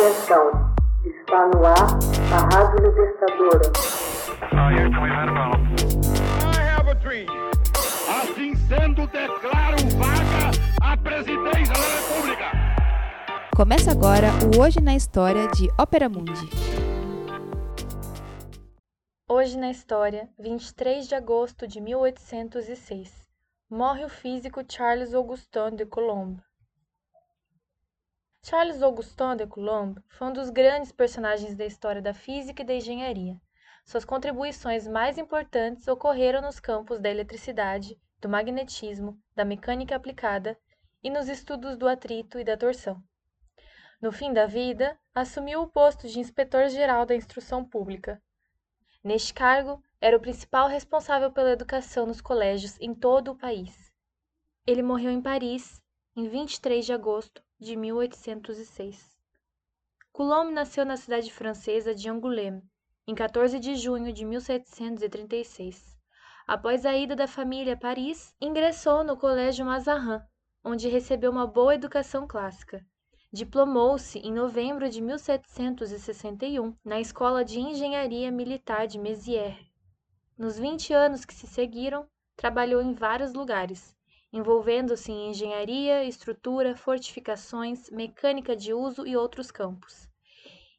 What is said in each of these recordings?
Atenção, está no ar a Rádio Libertadora. Assim sendo, declaro vaga a presidência da República. Começa agora o Hoje na História de Ópera Mundi. Hoje na História, 23 de agosto de 1806, morre o físico Charles Augustin de Coulomb. Charles Augustin de Coulomb foi um dos grandes personagens da história da física e da engenharia. Suas contribuições mais importantes ocorreram nos campos da eletricidade, do magnetismo, da mecânica aplicada e nos estudos do atrito e da torção. No fim da vida, assumiu o posto de inspetor-geral da instrução pública. Neste cargo, era o principal responsável pela educação nos colégios em todo o país. Ele morreu em Paris em 23 de agosto de 1806. Coulomb nasceu na cidade francesa de Angoulême, em 14 de junho de 1736. Após a ida da família a Paris, ingressou no Colégio Mazarin, onde recebeu uma boa educação clássica. Diplomou-se em novembro de 1761 na Escola de Engenharia Militar de Mézières. Nos 20 anos que se seguiram, trabalhou em vários lugares, envolvendo-se em engenharia, estrutura, fortificações, mecânica de uso e outros campos.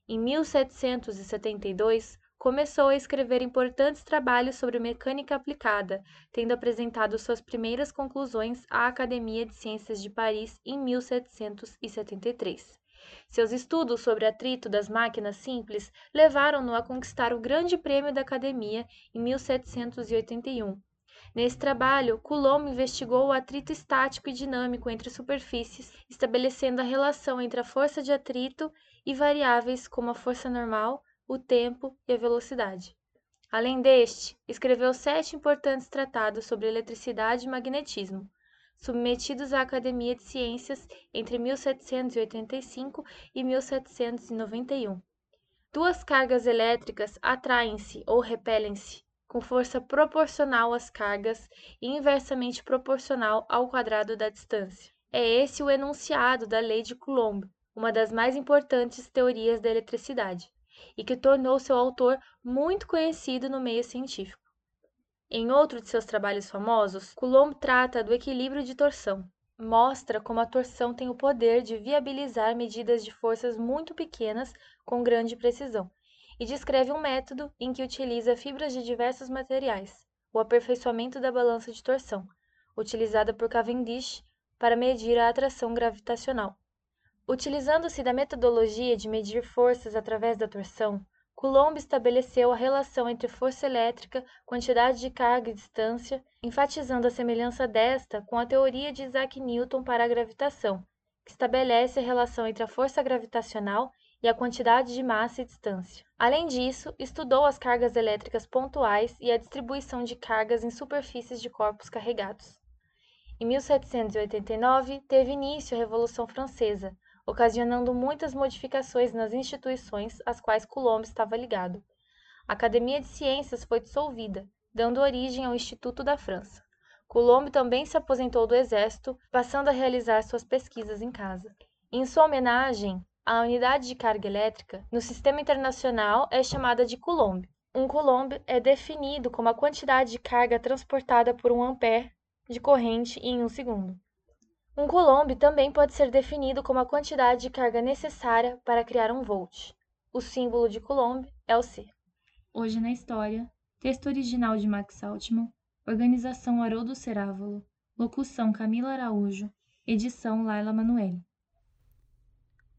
Em 1772, começou a escrever importantes trabalhos sobre mecânica aplicada, tendo apresentado suas primeiras conclusões à Academia de Ciências de Paris em 1773. Seus estudos sobre atrito das máquinas simples levaram-no a conquistar o Grande Prêmio da Academia em 1781 Nesse trabalho, Coulomb investigou o atrito estático e dinâmico entre superfícies, estabelecendo a relação entre a força de atrito e variáveis como a força normal, o tempo e a velocidade. Além deste, escreveu sete importantes tratados sobre eletricidade e magnetismo, submetidos à Academia de Ciências entre 1785 e 1791. Duas cargas elétricas atraem-se ou repelem-se com força proporcional às cargas e inversamente proporcional ao quadrado da distância. É esse o enunciado da lei de Coulomb, uma das mais importantes teorias da eletricidade, e que tornou seu autor muito conhecido no meio científico. Em outro de seus trabalhos famosos, Coulomb trata do equilíbrio de torção. Mostra como a torção tem o poder de viabilizar medidas de forças muito pequenas com grande precisão e descreve um método em que utiliza fibras de diversos materiais, o aperfeiçoamento da balança de torção, utilizada por Cavendish para medir a atração gravitacional. Utilizando-se da metodologia de medir forças através da torção, Coulomb estabeleceu a relação entre força elétrica, quantidade de carga e distância, enfatizando a semelhança desta com a teoria de Isaac Newton para a gravitação, que estabelece a relação entre a força gravitacional e a quantidade de massa e distância. Além disso, estudou as cargas elétricas pontuais e a distribuição de cargas em superfícies de corpos carregados. Em 1789, teve início a Revolução Francesa, ocasionando muitas modificações nas instituições às quais Coulomb estava ligado. A Academia de Ciências foi dissolvida, dando origem ao Instituto da França. Coulomb também se aposentou do exército, passando a realizar suas pesquisas em casa. Em sua homenagem, a unidade de carga elétrica no sistema internacional é chamada de coulomb. Um coulomb é definido como a quantidade de carga transportada por um ampere de corrente em um segundo. Um coulomb também pode ser definido como a quantidade de carga necessária para criar um volt. O símbolo de coulomb é o C. Hoje na história, texto original de Max Altman, organização Haroldo Cerávolo, locução Camila Araújo, edição Laila Manoeli.